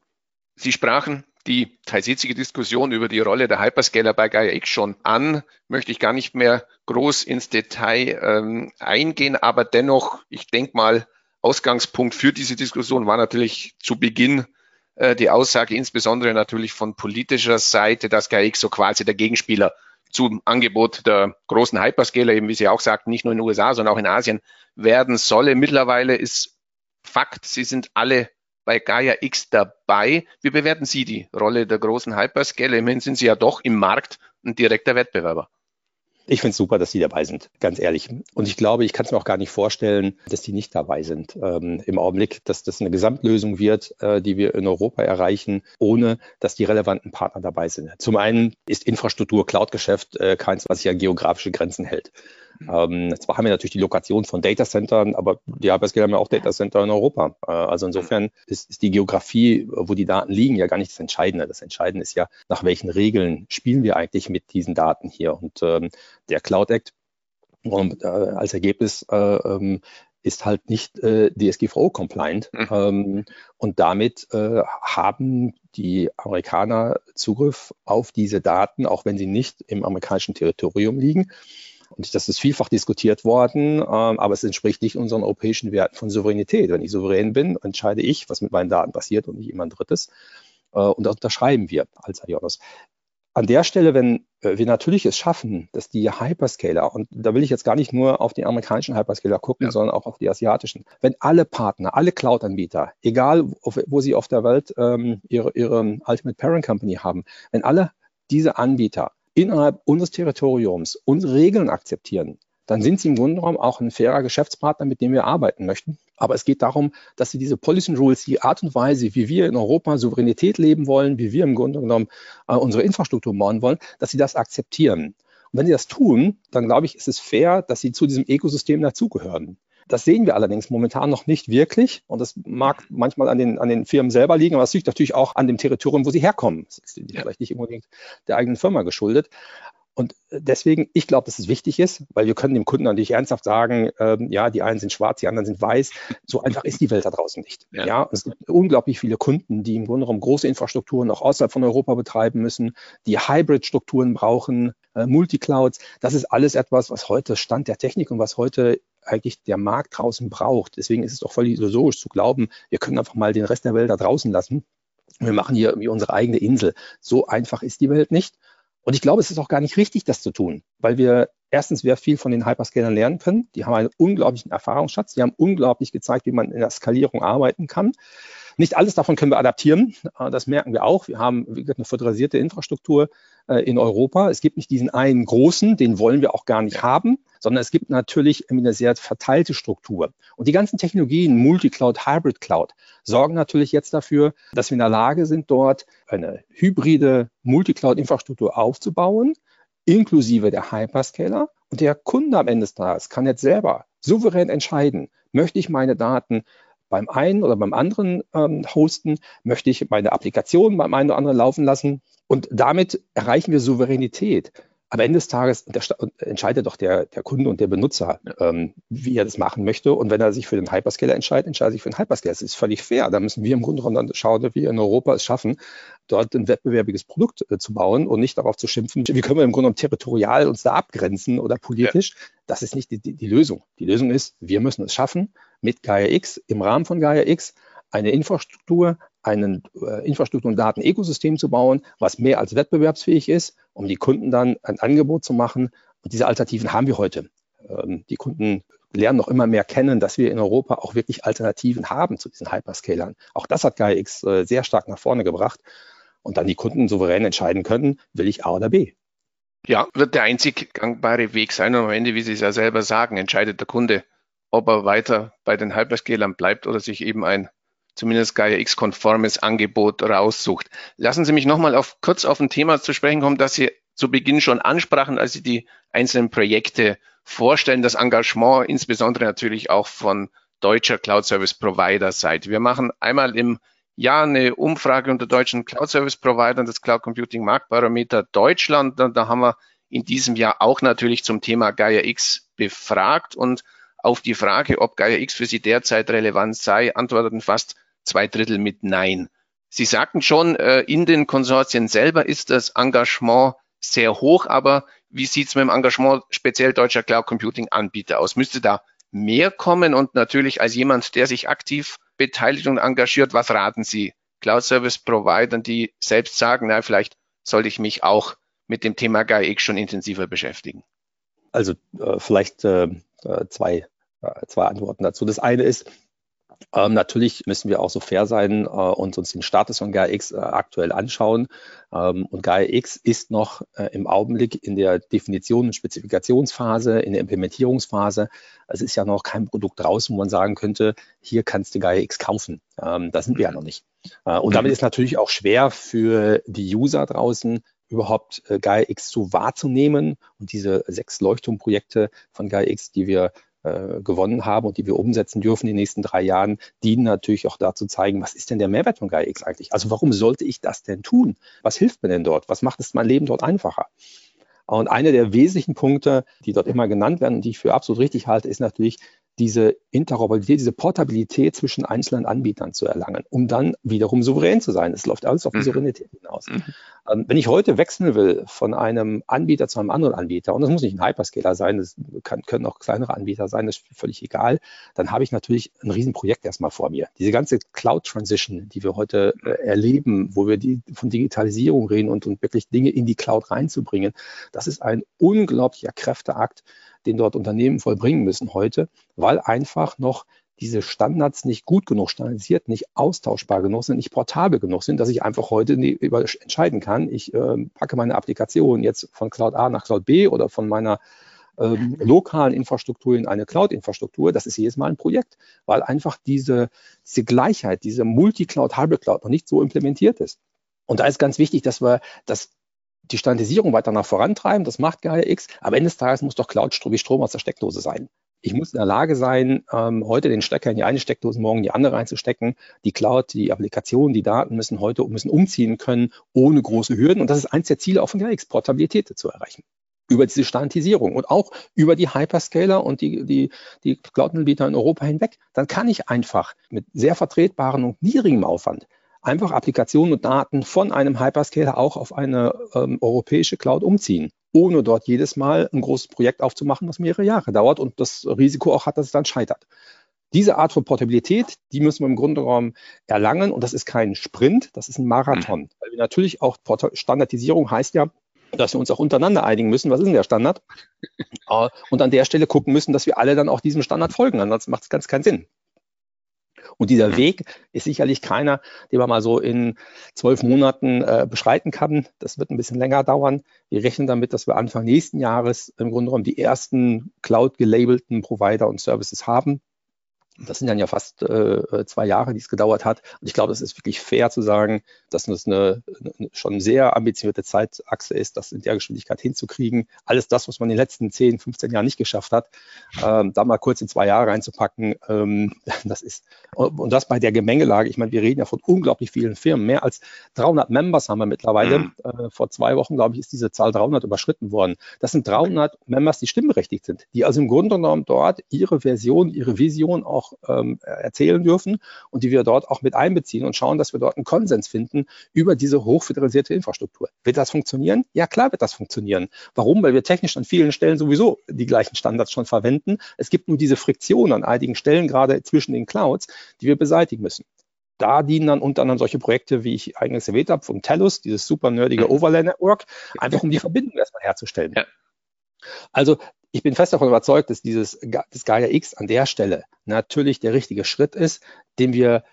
Sie sprachen die teils hitzige Diskussion über die Rolle der Hyperscaler bei Gaia X schon an, möchte ich gar nicht mehr groß ins Detail ähm, eingehen, aber dennoch, ich denke mal, Ausgangspunkt für diese Diskussion war natürlich zu Beginn äh, die Aussage, insbesondere natürlich von politischer Seite, dass Gaia X so quasi der Gegenspieler zum Angebot der großen Hyperscaler, eben wie Sie auch sagten, nicht nur in den USA, sondern auch in Asien werden solle. Mittlerweile ist Fakt, sie sind alle bei Gaia X dabei. Wie bewerten Sie die Rolle der großen Hyperscale? Immerhin sind Sie ja doch im Markt ein direkter Wettbewerber. Ich finde es super, dass die dabei sind, ganz ehrlich. Und ich glaube, ich kann es mir auch gar nicht vorstellen, dass die nicht dabei sind ähm, im Augenblick, dass das eine Gesamtlösung wird, äh, die wir in Europa erreichen, ohne dass die relevanten Partner dabei sind. Zum einen ist Infrastruktur, Cloud-Geschäft äh, keins, was sich an geografische Grenzen hält. Ähm, zwar haben wir natürlich die Lokation von Datacentern, aber die Hyperscaler haben ja auch Datacenter in Europa. Äh, also insofern ist, ist die Geografie, wo die Daten liegen, ja gar nicht das Entscheidende. Das Entscheidende ist ja, nach welchen Regeln spielen wir eigentlich mit diesen Daten hier. Und ähm, der Cloud Act und, äh, als Ergebnis äh, ähm, ist halt nicht äh, DSGVO-compliant. Mhm. Ähm, und damit äh, haben die Amerikaner Zugriff auf diese Daten, auch wenn sie nicht im amerikanischen Territorium liegen. Und das ist vielfach diskutiert worden, ähm, aber es entspricht nicht unseren europäischen Werten von Souveränität. Wenn ich souverän bin, entscheide ich, was mit meinen Daten passiert und nicht jemand Drittes. Äh, und das unterschreiben wir als IONOS. An der Stelle, wenn äh, wir natürlich es schaffen, dass die Hyperscaler, und da will ich jetzt gar nicht nur auf die amerikanischen Hyperscaler gucken, ja. sondern auch auf die asiatischen, wenn alle Partner, alle Cloud-Anbieter, egal wo sie auf der Welt ähm, ihre, ihre Ultimate Parent Company haben, wenn alle diese Anbieter innerhalb unseres Territoriums unsere Regeln akzeptieren, dann sind sie im Grunde genommen auch ein fairer Geschäftspartner, mit dem wir arbeiten möchten. Aber es geht darum, dass sie diese Policy Rules, die Art und Weise, wie wir in Europa Souveränität leben wollen, wie wir im Grunde genommen äh, unsere Infrastruktur bauen wollen, dass sie das akzeptieren. Und wenn sie das tun, dann glaube ich, ist es fair, dass sie zu diesem Ökosystem dazugehören. Das sehen wir allerdings momentan noch nicht wirklich. Und das mag manchmal an den, an den Firmen selber liegen, aber es liegt natürlich auch an dem Territorium, wo sie herkommen. Das ist vielleicht nicht unbedingt der eigenen Firma geschuldet. Und deswegen, ich glaube, dass es wichtig ist, weil wir können dem Kunden natürlich ernsthaft sagen, ähm, ja, die einen sind schwarz, die anderen sind weiß. So einfach ist die Welt da draußen nicht. Ja. ja es gibt unglaublich viele Kunden, die im Grunde genommen große Infrastrukturen auch außerhalb von Europa betreiben müssen, die Hybrid-Strukturen brauchen, äh, Multiclouds. Das ist alles etwas, was heute Stand der Technik und was heute eigentlich der Markt draußen braucht. Deswegen ist es doch völlig illusorisch zu glauben, wir können einfach mal den Rest der Welt da draußen lassen. Wir machen hier irgendwie unsere eigene Insel. So einfach ist die Welt nicht. Und ich glaube, es ist auch gar nicht richtig, das zu tun, weil wir erstens sehr viel von den Hyperscalern lernen können. Die haben einen unglaublichen Erfahrungsschatz. Die haben unglaublich gezeigt, wie man in der Skalierung arbeiten kann. Nicht alles davon können wir adaptieren. Äh, das merken wir auch. Wir haben eine föderalisierte Infrastruktur äh, in Europa. Es gibt nicht diesen einen großen, den wollen wir auch gar nicht haben, sondern es gibt natürlich eine sehr verteilte Struktur. Und die ganzen Technologien, Multicloud, Hybrid Cloud, sorgen natürlich jetzt dafür, dass wir in der Lage sind, dort eine hybride Multicloud-Infrastruktur aufzubauen, inklusive der Hyperscaler. Und der Kunde am Ende des Tages kann jetzt selber souverän entscheiden, möchte ich meine Daten beim einen oder beim anderen ähm, hosten, möchte ich meine Applikation beim einen oder anderen laufen lassen. Und damit erreichen wir Souveränität. Am Ende des Tages entscheidet doch der, der Kunde und der Benutzer, ähm, wie er das machen möchte. Und wenn er sich für den Hyperscaler entscheidet, entscheidet er sich für den Hyperscaler. Das ist völlig fair. Da müssen wir im Grunde genommen schauen, wie wir in Europa es schaffen, dort ein wettbewerbiges Produkt äh, zu bauen und nicht darauf zu schimpfen, wie können wir im Grunde genommen territorial uns da abgrenzen oder politisch. Ja. Das ist nicht die, die, die Lösung. Die Lösung ist, wir müssen es schaffen, mit Gaia X, im Rahmen von Gaia X, eine Infrastruktur, einen äh, Infrastruktur- und Daten-Ökosystem zu bauen, was mehr als wettbewerbsfähig ist, um die Kunden dann ein Angebot zu machen. Und diese Alternativen haben wir heute. Ähm, die Kunden lernen noch immer mehr kennen, dass wir in Europa auch wirklich Alternativen haben zu diesen Hyperscalern. Auch das hat GaiaX äh, sehr stark nach vorne gebracht und dann die Kunden souverän entscheiden können, will ich A oder B. Ja, wird der einzig gangbare Weg sein und am Ende, wie Sie es ja selber sagen, entscheidet der Kunde, ob er weiter bei den Hyperscalern bleibt oder sich eben ein zumindest Gaia X-konformes Angebot raussucht. Lassen Sie mich nochmal auf, kurz auf ein Thema zu sprechen kommen, das Sie zu Beginn schon ansprachen, als Sie die einzelnen Projekte vorstellen, das Engagement insbesondere natürlich auch von deutscher Cloud Service Provider Seite. Wir machen einmal im Jahr eine Umfrage unter deutschen Cloud Service Providern, das Cloud Computing Marktbarometer Deutschland. Und da haben wir in diesem Jahr auch natürlich zum Thema Gaia X befragt und auf die Frage, ob Gaia X für Sie derzeit relevant sei, antworteten fast zwei Drittel mit Nein. Sie sagten schon, äh, in den Konsortien selber ist das Engagement sehr hoch, aber wie sieht es mit dem Engagement speziell deutscher Cloud Computing Anbieter aus? Müsste da mehr kommen? Und natürlich als jemand, der sich aktiv beteiligt und engagiert, was raten Sie Cloud Service Providern, die selbst sagen, na, vielleicht sollte ich mich auch mit dem Thema GAIX schon intensiver beschäftigen? Also äh, vielleicht äh, äh zwei, äh, zwei Antworten dazu. Das eine ist, ähm, natürlich müssen wir auch so fair sein äh, und uns den Status von GAIA-X äh, aktuell anschauen. Ähm, und GAIA-X ist noch äh, im Augenblick in der Definition und Spezifikationsphase, in der Implementierungsphase. Es ist ja noch kein Produkt draußen, wo man sagen könnte, hier kannst du GAIA-X kaufen. Ähm, da sind wir ja noch nicht. Äh, und damit ist natürlich auch schwer für die User draußen, überhaupt äh, GAIA-X zu wahrzunehmen und diese sechs Leuchtturmprojekte von GAIA-X, die wir äh, gewonnen haben und die wir umsetzen dürfen in den nächsten drei Jahren, dienen natürlich auch dazu zeigen, was ist denn der Mehrwert von GaiaX eigentlich? Also warum sollte ich das denn tun? Was hilft mir denn dort? Was macht es mein Leben dort einfacher? Und einer der wesentlichen Punkte, die dort immer genannt werden und die ich für absolut richtig halte, ist natürlich diese Interoperabilität, diese Portabilität zwischen einzelnen Anbietern zu erlangen, um dann wiederum souverän zu sein. Es läuft alles auf die mhm. Souveränität hinaus. Mhm. Ähm, wenn ich heute wechseln will von einem Anbieter zu einem anderen Anbieter, und das muss nicht ein Hyperscaler sein, das kann, können auch kleinere Anbieter sein, das ist völlig egal, dann habe ich natürlich ein Riesenprojekt erstmal vor mir. Diese ganze Cloud-Transition, die wir heute äh, erleben, wo wir die, von Digitalisierung reden und, und wirklich Dinge in die Cloud reinzubringen, das ist ein unglaublicher Kräfteakt, den dort Unternehmen vollbringen müssen heute, weil einfach noch diese Standards nicht gut genug standardisiert, nicht austauschbar genug sind, nicht portabel genug sind, dass ich einfach heute entscheiden kann, ich äh, packe meine Applikation jetzt von Cloud A nach Cloud B oder von meiner ähm, lokalen Infrastruktur in eine Cloud-Infrastruktur. Das ist jedes Mal ein Projekt, weil einfach diese, diese Gleichheit, diese Multi-Cloud, Hybrid-Cloud noch nicht so implementiert ist. Und da ist ganz wichtig, dass wir das die Standardisierung weiter nach vorantreiben, das macht Gaia X. Aber Ende des Tages muss doch Cloud wie Strom aus der Steckdose sein. Ich muss in der Lage sein, ähm, heute den Stecker in die eine Steckdose, morgen in die andere reinzustecken. Die Cloud, die Applikation, die Daten müssen heute müssen umziehen können, ohne große Hürden. Und das ist eins der Ziele auch von Gaia X, Portabilität zu erreichen über diese Standardisierung und auch über die Hyperscaler und die, die, die Cloud-Anbieter in Europa hinweg, dann kann ich einfach mit sehr vertretbaren und niedrigem Aufwand einfach Applikationen und Daten von einem Hyperscaler auch auf eine ähm, europäische Cloud umziehen, ohne dort jedes Mal ein großes Projekt aufzumachen, was mehrere Jahre dauert und das Risiko auch hat, dass es dann scheitert. Diese Art von Portabilität, die müssen wir im Grunde genommen erlangen und das ist kein Sprint, das ist ein Marathon. Mhm. Weil wir natürlich auch Standardisierung heißt ja, dass wir uns auch untereinander einigen müssen, was ist denn der Standard? Äh, und an der Stelle gucken müssen, dass wir alle dann auch diesem Standard folgen, ansonsten macht es ganz keinen Sinn. Und dieser. Weg ist sicherlich keiner, den man mal so in zwölf Monaten äh, beschreiten kann. Das wird ein bisschen länger dauern. Wir rechnen damit, dass wir Anfang nächsten Jahres im Grunde genommen die ersten Cloud-gelabelten Provider und Services haben. Das sind dann ja fast äh, zwei Jahre, die es gedauert hat. Und ich glaube, es ist wirklich fair zu sagen, dass das eine, eine schon sehr ambitionierte Zeitachse ist, das in der Geschwindigkeit hinzukriegen. Alles das, was man in den letzten 10, 15 Jahren nicht geschafft hat, ähm, da mal kurz in zwei Jahre reinzupacken, ähm, das ist, und das bei der Gemengelage. Ich meine, wir reden ja von unglaublich vielen Firmen. Mehr als 300 Members haben wir mittlerweile. Mhm. Äh, vor zwei Wochen, glaube ich, ist diese Zahl 300 überschritten worden. Das sind 300 Members, die stimmberechtigt sind, die also im Grunde genommen dort ihre Version, ihre Vision auch auch ähm, erzählen dürfen und die wir dort auch mit einbeziehen und schauen, dass wir dort einen Konsens finden über diese hochföderalisierte Infrastruktur. Wird das funktionieren? Ja, klar wird das funktionieren. Warum? Weil wir technisch an vielen Stellen sowieso die gleichen Standards schon verwenden. Es gibt nur diese Friktion an einigen Stellen, gerade zwischen den Clouds, die wir beseitigen müssen. Da dienen dann unter anderem solche Projekte, wie ich eingangs erwähnt habe, von Telus, dieses super nerdige mhm. Overlay Network, einfach um die Verbindung erstmal herzustellen. Ja. Also ich bin fest davon überzeugt, dass dieses das Gaia X an der Stelle natürlich der richtige Schritt ist, den wir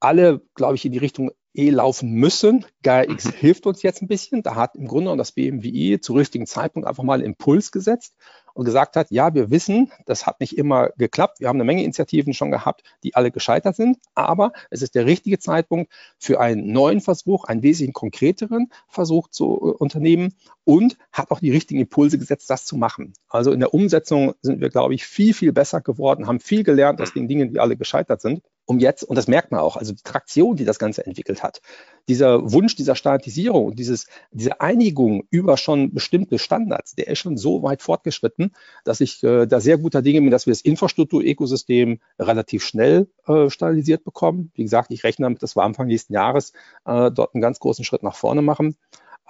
alle, glaube ich, in die Richtung E laufen müssen. Gaia X mhm. hilft uns jetzt ein bisschen. Da hat im Grunde genommen das BMWI zu richtigen Zeitpunkt einfach mal einen Impuls gesetzt und gesagt hat, ja, wir wissen, das hat nicht immer geklappt. Wir haben eine Menge Initiativen schon gehabt, die alle gescheitert sind. Aber es ist der richtige Zeitpunkt für einen neuen Versuch, einen wesentlich konkreteren Versuch zu äh, unternehmen und hat auch die richtigen Impulse gesetzt, das zu machen. Also in der Umsetzung sind wir, glaube ich, viel, viel besser geworden, haben viel gelernt aus den Dingen, die alle gescheitert sind um jetzt, und das merkt man auch, also die Traktion, die das Ganze entwickelt hat, dieser Wunsch dieser Standardisierung und dieses, diese Einigung über schon bestimmte Standards, der ist schon so weit fortgeschritten, dass ich äh, da sehr guter Dinge bin, dass wir das Infrastruktur-Ökosystem relativ schnell äh, standardisiert bekommen. Wie gesagt, ich rechne damit, dass wir Anfang nächsten Jahres äh, dort einen ganz großen Schritt nach vorne machen.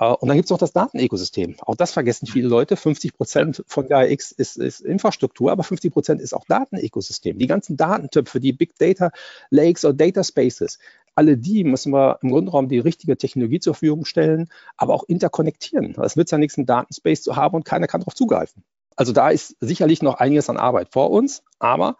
Äh, und dann gibt es noch das Datenökosystem. Auch das vergessen viele Leute. 50 Prozent von GAIX ist, ist Infrastruktur, aber 50 Prozent ist auch Datenökosystem. Die ganzen Datentöpfe, die Big Data Lakes oder Data Spaces, alle die müssen wir im Grundraum die richtige Technologie zur Verfügung stellen, aber auch interkonnektieren. Es nützt ja nichts, einen Datenspace zu haben und keiner kann darauf zugreifen. Also da ist sicherlich noch einiges an Arbeit vor uns, aber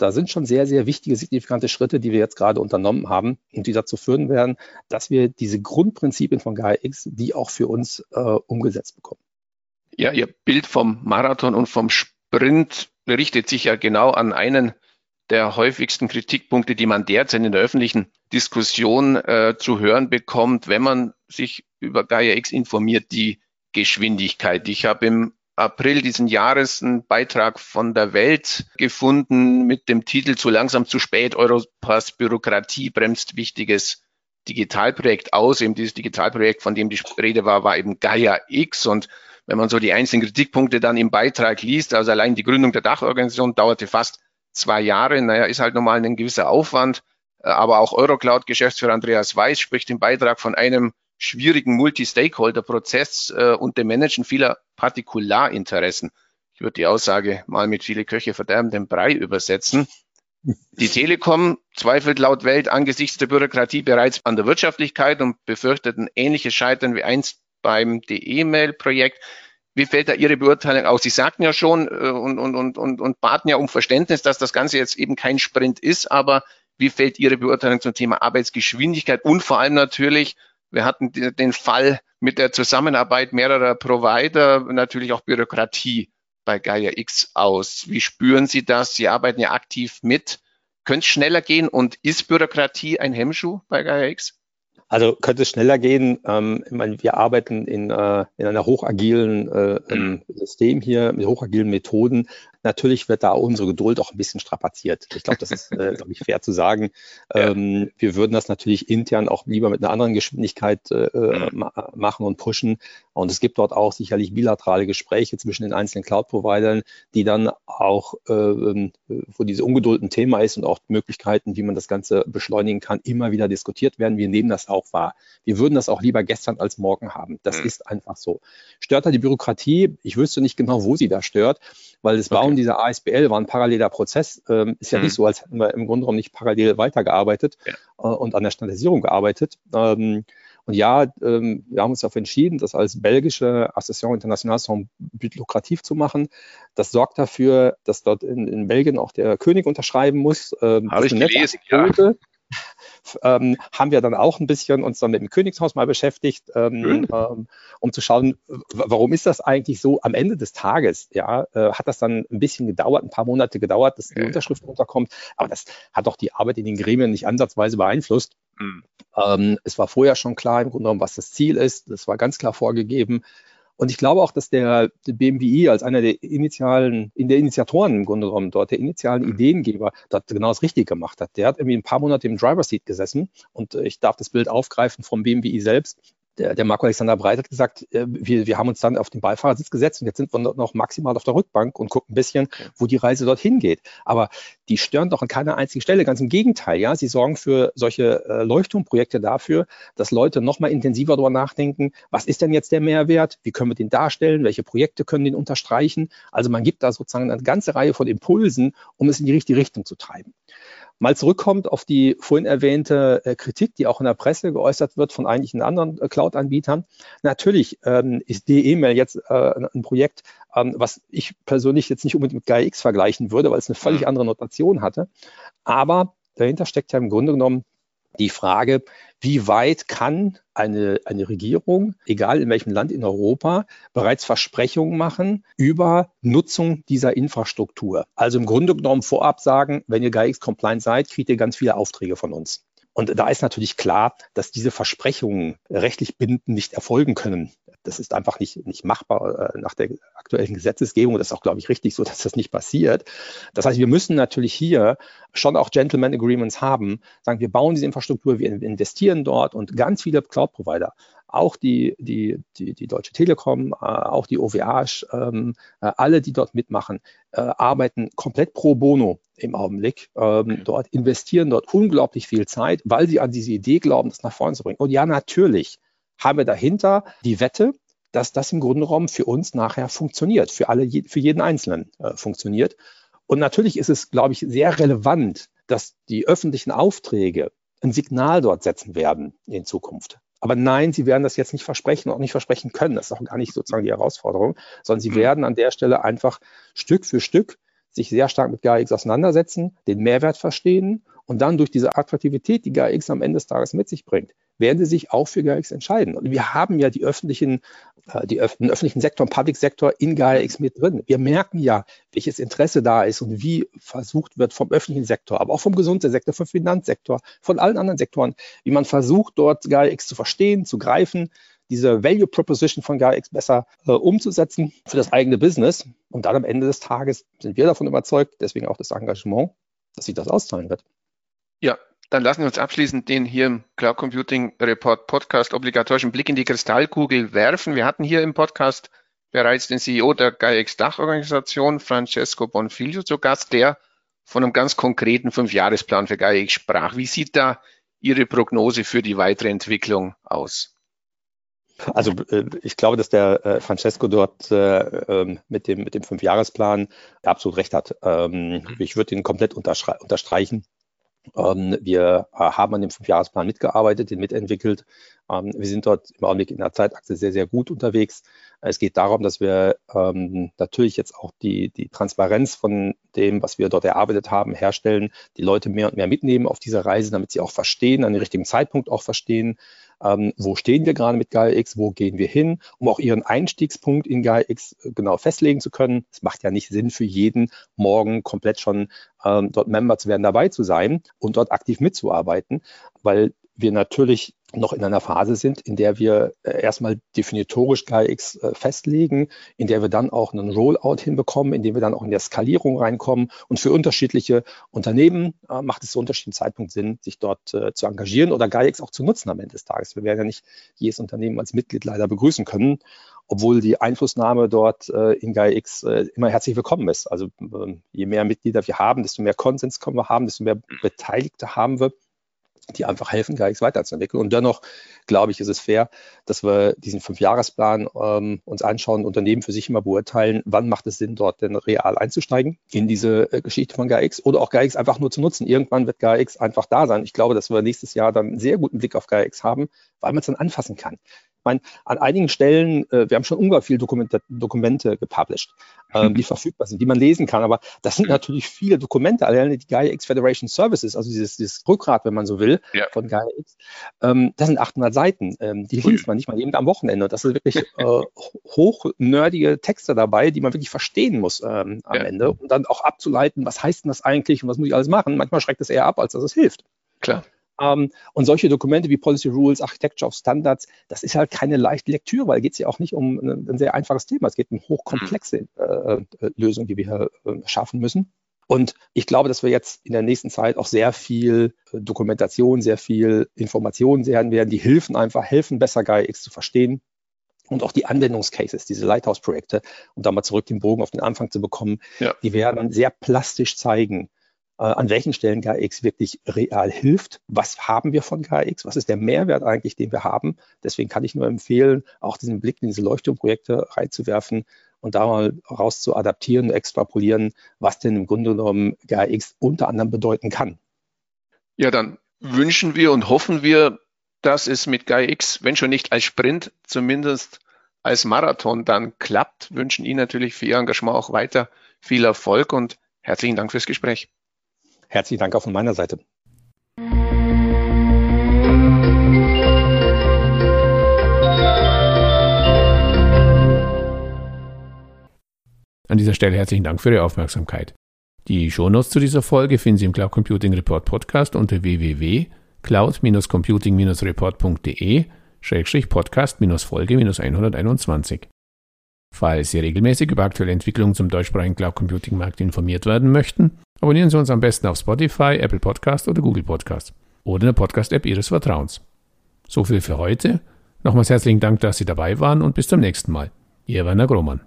da sind schon sehr, sehr wichtige, signifikante Schritte, die wir jetzt gerade unternommen haben und die dazu führen werden, dass wir diese Grundprinzipien von GAIA-X, die auch für uns äh, umgesetzt bekommen. Ja, Ihr Bild vom Marathon und vom Sprint richtet sich ja genau an einen der häufigsten Kritikpunkte, die man derzeit in der öffentlichen Diskussion äh, zu hören bekommt, wenn man sich über Gaia X informiert, die Geschwindigkeit. Ich habe im April diesen Jahres einen Beitrag von der Welt gefunden mit dem Titel Zu langsam, zu spät, Europas Bürokratie bremst wichtiges Digitalprojekt aus. Eben dieses Digitalprojekt, von dem die Rede war, war eben Gaia X. Und wenn man so die einzelnen Kritikpunkte dann im Beitrag liest, also allein die Gründung der Dachorganisation dauerte fast zwei Jahre. Naja, ist halt normal ein gewisser Aufwand. Aber auch Eurocloud-Geschäftsführer Andreas Weiß spricht im Beitrag von einem schwierigen Multi-Stakeholder-Prozess äh, und dem Managen vieler Partikularinteressen. Ich würde die Aussage mal mit viele Köche verderben den Brei übersetzen. Die Telekom zweifelt laut Welt angesichts der Bürokratie bereits an der Wirtschaftlichkeit und befürchtet ein ähnliches Scheitern wie einst beim DE-Mail-Projekt. Wie fällt da Ihre Beurteilung aus? Sie sagten ja schon äh, und, und, und, und, und baten ja um Verständnis, dass das Ganze jetzt eben kein Sprint ist, aber wie fällt Ihre Beurteilung zum Thema Arbeitsgeschwindigkeit und vor allem natürlich wir hatten den Fall mit der Zusammenarbeit mehrerer Provider, natürlich auch Bürokratie bei Gaia X aus. Wie spüren Sie das? Sie arbeiten ja aktiv mit. Könnte es schneller gehen und ist Bürokratie ein Hemmschuh bei Gaia X? Also könnte es schneller gehen. Ähm, ich meine, wir arbeiten in, äh, in einer hochagilen äh, mhm. System hier mit hochagilen Methoden. Natürlich wird da unsere Geduld auch ein bisschen strapaziert. Ich glaube, das ist, äh, glaube ich, fair zu sagen. Ähm, wir würden das natürlich intern auch lieber mit einer anderen Geschwindigkeit äh, äh mhm. ma machen und pushen. Und es gibt dort auch sicherlich bilaterale Gespräche zwischen den einzelnen Cloud-Providern, die dann auch, äh, wo diese Ungeduld ein Thema ist und auch Möglichkeiten, wie man das Ganze beschleunigen kann, immer wieder diskutiert werden. Wir nehmen das auch wahr. Wir würden das auch lieber gestern als morgen haben. Das mhm. ist einfach so. Stört da die Bürokratie? Ich wüsste nicht genau, wo sie da stört weil das Bauen dieser ASBL war ein paralleler Prozess. Ähm, ist ja mhm. nicht so, als hätten wir im Grunde genommen nicht parallel weitergearbeitet ja. äh, und an der Standardisierung gearbeitet. Ähm, und ja, ähm, wir haben uns dafür entschieden, das als belgische Association Internationale lukrativ zu machen. Das sorgt dafür, dass dort in, in Belgien auch der König unterschreiben muss. Ähm, Habe ich gelesen, ja. Ähm, haben wir dann auch ein bisschen uns dann mit dem Königshaus mal beschäftigt, ähm, ähm, um zu schauen, warum ist das eigentlich so? Am Ende des Tages, ja, äh, hat das dann ein bisschen gedauert, ein paar Monate gedauert, dass die Unterschrift runterkommt, aber das hat doch die Arbeit in den Gremien nicht ansatzweise beeinflusst. Mhm. Es war vorher schon klar im Grunde genommen, was das Ziel ist. Das war ganz klar vorgegeben. Und ich glaube auch, dass der, der BMWI als einer der initialen, in der Initiatoren im Grunde genommen dort, der initialen mhm. Ideengeber, dort genau das Richtige gemacht hat. Der hat irgendwie ein paar Monate im Driver Seat gesessen und äh, ich darf das Bild aufgreifen vom BMWI selbst der, der Marco Alexander Breit hat gesagt, äh, wir, wir haben uns dann auf den Beifahrersitz gesetzt und jetzt sind wir noch maximal auf der Rückbank und gucken ein bisschen, wo die Reise dorthin geht. Aber die stören doch an keiner einzigen Stelle. Ganz im Gegenteil, ja, sie sorgen für solche äh, Leuchtturmprojekte dafür, dass Leute noch mal intensiver darüber nachdenken, was ist denn jetzt der Mehrwert? Wie können wir den darstellen? Welche Projekte können den unterstreichen? Also man gibt da sozusagen eine ganze Reihe von Impulsen, um es in die richtige Richtung zu treiben mal zurückkommt auf die vorhin erwähnte äh, Kritik, die auch in der Presse geäußert wird von einigen anderen äh, Cloud-Anbietern. Natürlich ähm, ist DE-Mail jetzt äh, ein Projekt, ähm, was ich persönlich jetzt nicht unbedingt mit GaiaX vergleichen würde, weil es eine völlig mhm. andere Notation hatte. Aber dahinter steckt ja im Grunde genommen die Frage, wie weit kann eine, eine Regierung, egal in welchem Land in Europa, bereits Versprechungen machen über Nutzung dieser Infrastruktur? Also im Grunde genommen vorab sagen, wenn ihr GAIX-compliant seid, kriegt ihr ganz viele Aufträge von uns. Und da ist natürlich klar, dass diese Versprechungen rechtlich bindend nicht erfolgen können. Das ist einfach nicht, nicht machbar äh, nach der aktuellen Gesetzesgebung. Das ist auch, glaube ich, richtig so, dass das nicht passiert. Das heißt, wir müssen natürlich hier schon auch Gentleman Agreements haben, sagen, wir bauen diese Infrastruktur, wir investieren dort und ganz viele Cloud-Provider auch die, die, die, die Deutsche Telekom, äh, auch die OVH, ähm, äh, alle, die dort mitmachen, arbeiten komplett pro bono im Augenblick ähm, dort, investieren dort unglaublich viel Zeit, weil sie an diese Idee glauben, das nach vorne zu bringen. Und ja, natürlich haben wir dahinter die Wette, dass das im Grunde genommen für uns nachher funktioniert, für alle, für jeden Einzelnen äh, funktioniert. Und natürlich ist es, glaube ich, sehr relevant, dass die öffentlichen Aufträge ein Signal dort setzen werden in Zukunft. Aber nein, sie werden das jetzt nicht versprechen und auch nicht versprechen können. Das ist auch gar nicht sozusagen die Herausforderung, sondern sie mhm. werden an der Stelle einfach Stück für Stück sich sehr stark mit GAIX auseinandersetzen, den Mehrwert verstehen und dann durch diese Attraktivität, die GAIX am Ende des Tages mit sich bringt, werden sie sich auch für GAIX entscheiden. Und wir haben ja die öffentlichen, äh, die den öffentlichen Sektor, Public Sektor in GAIX mit drin. Wir merken ja, welches Interesse da ist und wie versucht wird vom öffentlichen Sektor, aber auch vom Gesundheitssektor, vom Finanzsektor, von allen anderen Sektoren, wie man versucht, dort GAIX zu verstehen, zu greifen, diese Value Proposition von GAIX besser äh, umzusetzen für das eigene Business. Und dann am Ende des Tages sind wir davon überzeugt, deswegen auch das Engagement, dass sich das auszahlen wird. Ja, dann lassen wir uns abschließend den hier im Cloud Computing Report Podcast obligatorischen Blick in die Kristallkugel werfen. Wir hatten hier im Podcast bereits den CEO der GAIX Dachorganisation, Francesco Bonfiglio, zu Gast, der von einem ganz konkreten Fünfjahresplan für GAIX sprach. Wie sieht da Ihre Prognose für die weitere Entwicklung aus? Also äh, ich glaube, dass der äh, Francesco dort äh, ähm, mit dem, mit dem Fünfjahresplan absolut recht hat. Ähm, mhm. Ich würde ihn komplett unterstreichen. Ähm, wir haben an dem Fünfjahresplan mitgearbeitet, den mitentwickelt. Wir sind dort im Augenblick in der Zeitachse sehr, sehr gut unterwegs. Es geht darum, dass wir natürlich jetzt auch die, die Transparenz von dem, was wir dort erarbeitet haben, herstellen, die Leute mehr und mehr mitnehmen auf diese Reise, damit sie auch verstehen, an den richtigen Zeitpunkt auch verstehen, ähm, wo stehen wir gerade mit GaiaX, wo gehen wir hin, um auch ihren Einstiegspunkt in GaiaX äh, genau festlegen zu können. Es macht ja nicht Sinn für jeden, morgen komplett schon ähm, dort Member zu werden, dabei zu sein und dort aktiv mitzuarbeiten, weil wir natürlich noch in einer Phase sind, in der wir äh, erstmal definitorisch KX äh, festlegen, in der wir dann auch einen Rollout hinbekommen, in dem wir dann auch in der Skalierung reinkommen. Und für unterschiedliche Unternehmen äh, macht es zu unterschiedlichen Zeitpunkt Sinn, sich dort zu engagieren oder GAIX auch zu nutzen am Ende des Tages. Wir werden ja nicht jedes Unternehmen als Mitglied leider begrüßen können, obwohl die Einflussnahme dort in GAIX immer herzlich willkommen ist. Also ähm, je mehr Mitglieder wir haben, desto mehr Konsens können wir haben, desto mehr Beteiligte haben wir die einfach helfen, GAIX weiterzuentwickeln. Und dennoch, glaube ich, ist es fair, dass wir diesen Fünfjahresplan ähm, uns anschauen, Unternehmen für sich immer beurteilen, wann macht es Sinn, dort denn real einzusteigen in diese äh, Geschichte von GAIX oder auch GAIX einfach nur zu nutzen. Irgendwann wird GAIX einfach da sein. Ich glaube, dass wir nächstes Jahr dann einen sehr guten Blick auf GAIX haben, weil man es dann anfassen kann. Meine, an einigen Stellen, äh, wir haben schon ungefähr viele Dokumente, Dokumente gepublished, ähm, die verfügbar sind, die man lesen kann. Aber das sind natürlich viele Dokumente, alleine die Gaia X Federation Services, also dieses, dieses Rückgrat, wenn man so will, ja. von Gaia X. Ähm, das sind 800 Seiten. Ähm, die liest man nicht mal eben am Wochenende. Das sind wirklich äh, hochnerdige Texte dabei, die man wirklich verstehen muss ähm, am ja. Ende, um dann auch abzuleiten, was heißt denn das eigentlich und was muss ich alles machen. Manchmal schreckt es eher ab, als dass es hilft. Klar. Ähm, und solche Dokumente wie Policy Rules, Architecture of Standards, das ist halt keine leichte Lektüre, weil geht es ja auch nicht um ein, ein, sehr einfaches Thema. Es geht um hochkomplexe äh, äh, Lösungen, die wir hier äh, schaffen müssen. Und ich glaube, dass wir jetzt in der nächsten Zeit auch sehr viel äh, Dokumentation, sehr viel Informationen sehen werden, die Hilfen einfach helfen, besser GaiaX zu verstehen. Und auch die Anwendungscases, diese Lighthouse-Projekte, um da mal zurück den Bogen auf den Anfang zu bekommen, ja. die werden sehr plastisch zeigen, an welchen Stellen KX wirklich real hilft. Was haben wir von KX? Was ist der Mehrwert eigentlich, den wir haben? Deswegen kann ich nur empfehlen, auch diesen Blick in diese Leuchtturmprojekte reinzuwerfen und da mal raus zu adaptieren, extrapolieren, was denn im Grunde genommen KX unter anderem bedeuten kann. Ja, dann wünschen wir und hoffen wir, dass es mit GaiaX, wenn schon nicht als Sprint, zumindest als Marathon dann klappt. Wünschen Ihnen natürlich für Ihr Engagement auch weiter viel Erfolg und herzlichen Dank fürs Gespräch. Herzlichen Dank auch von meiner Seite. An dieser Stelle herzlichen Dank für Ihre Aufmerksamkeit. Die Shownotes zu dieser Folge finden Sie im Cloud Computing Report Podcast unter www.cloud-computing-report.de Podcast-Folge 121. Falls Sie regelmäßig über aktuelle Entwicklungen zum deutschsprachigen Cloud Computing Markt informiert werden möchten, Abonnieren Sie uns am besten auf Spotify, Apple Podcast oder Google Podcast oder der Podcast-App Ihres Vertrauens. So viel für heute. Nochmals herzlichen Dank, dass Sie dabei waren und bis zum nächsten Mal. Ihr Werner Grohmann.